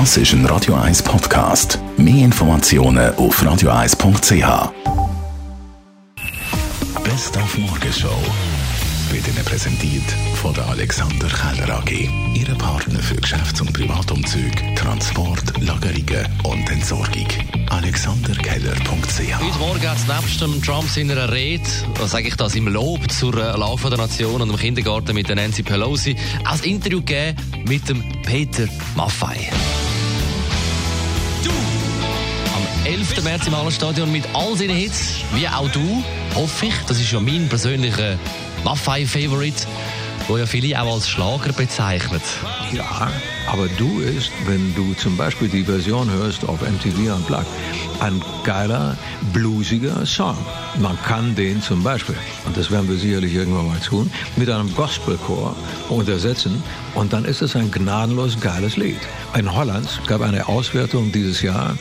Das ist ein Radio 1 Podcast. Mehr Informationen auf radio1.ch. Best auf Morgenshow wird Ihnen präsentiert von der Alexander Keller AG. Ihre Partner für Geschäfts- und Privatumzüge, Transport, Lagerungen und Entsorgung. AlexanderKeller.ch Heute Morgen hat es nebst dem Trump seiner Rede, sage ich das, im Lob zur äh, Lauf der Nation und im Kindergarten mit Nancy Pelosi, ein Interview gegeben mit dem Peter Maffei. Am 11. März im Hallenstadion mit all seinen Hits, wie auch du, hoffe ich. Das ist ja mein persönlicher Maffei-Favorite, wo ja viele auch als Schlager bezeichnet. Ja, aber du ist, wenn du zum Beispiel die Version hörst auf MTV Unplugged, ein geiler, bluesiger Song. Man kann den zum Beispiel, und das werden wir sicherlich irgendwann mal tun, mit einem Gospelchor untersetzen und dann ist es ein gnadenlos geiles Lied. In Holland gab eine Auswertung dieses Jahr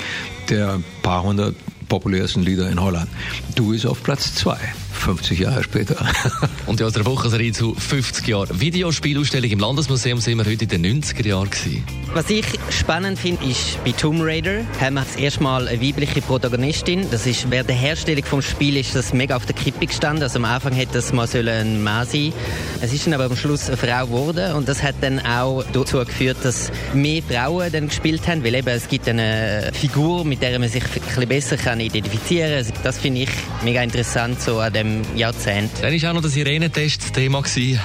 der paar hundert populärsten Lieder in Holland. Du ist auf Platz zwei. 50 Jahre später. Und in unserer Wochenserie zu 50 Jahren Videospielausstellung im Landesmuseum sind wir heute in den 90er Jahren gewesen. Was ich spannend finde, ist bei Tomb Raider haben wir das erste Mal eine weibliche Protagonistin. Das ist während der Herstellung vom Spiel ist das mega auf der Kippe gestanden. Also am Anfang hätte das mal ein Mann sein. Es ist dann aber am Schluss eine Frau geworden und das hat dann auch dazu geführt, dass mehr Frauen dann gespielt haben, weil eben es gibt eine Figur, mit der man sich ein bisschen besser kann identifizieren kann. Das finde ich mega interessant so an dem Jahrzehnt. Dann war auch noch der Sirenentest das Thema. Gewesen.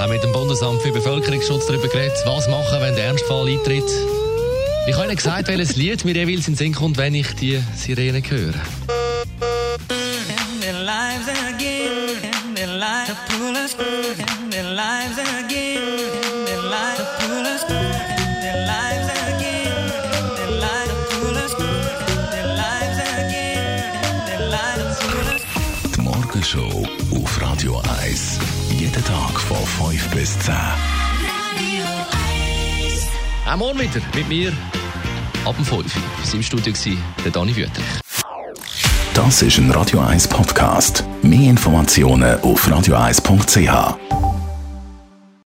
Auch mit dem Bundesamt für Bevölkerungsschutz darüber geredet, was machen, wenn der Ernstfall eintritt. Ich habe Ihnen gesagt, welches Lied mir jeweils in den Sinn kommt, wenn ich die Sirene höre. Die Morgenshow auf Radio 1. Jeden Tag von 5 bis 10. Auch morgen wieder mit mir ab dem 5 Uhr. Wir im Studio der Dani Wüterich. Das ist ein Radio 1 Podcast. Mehr Informationen auf radio1.ch.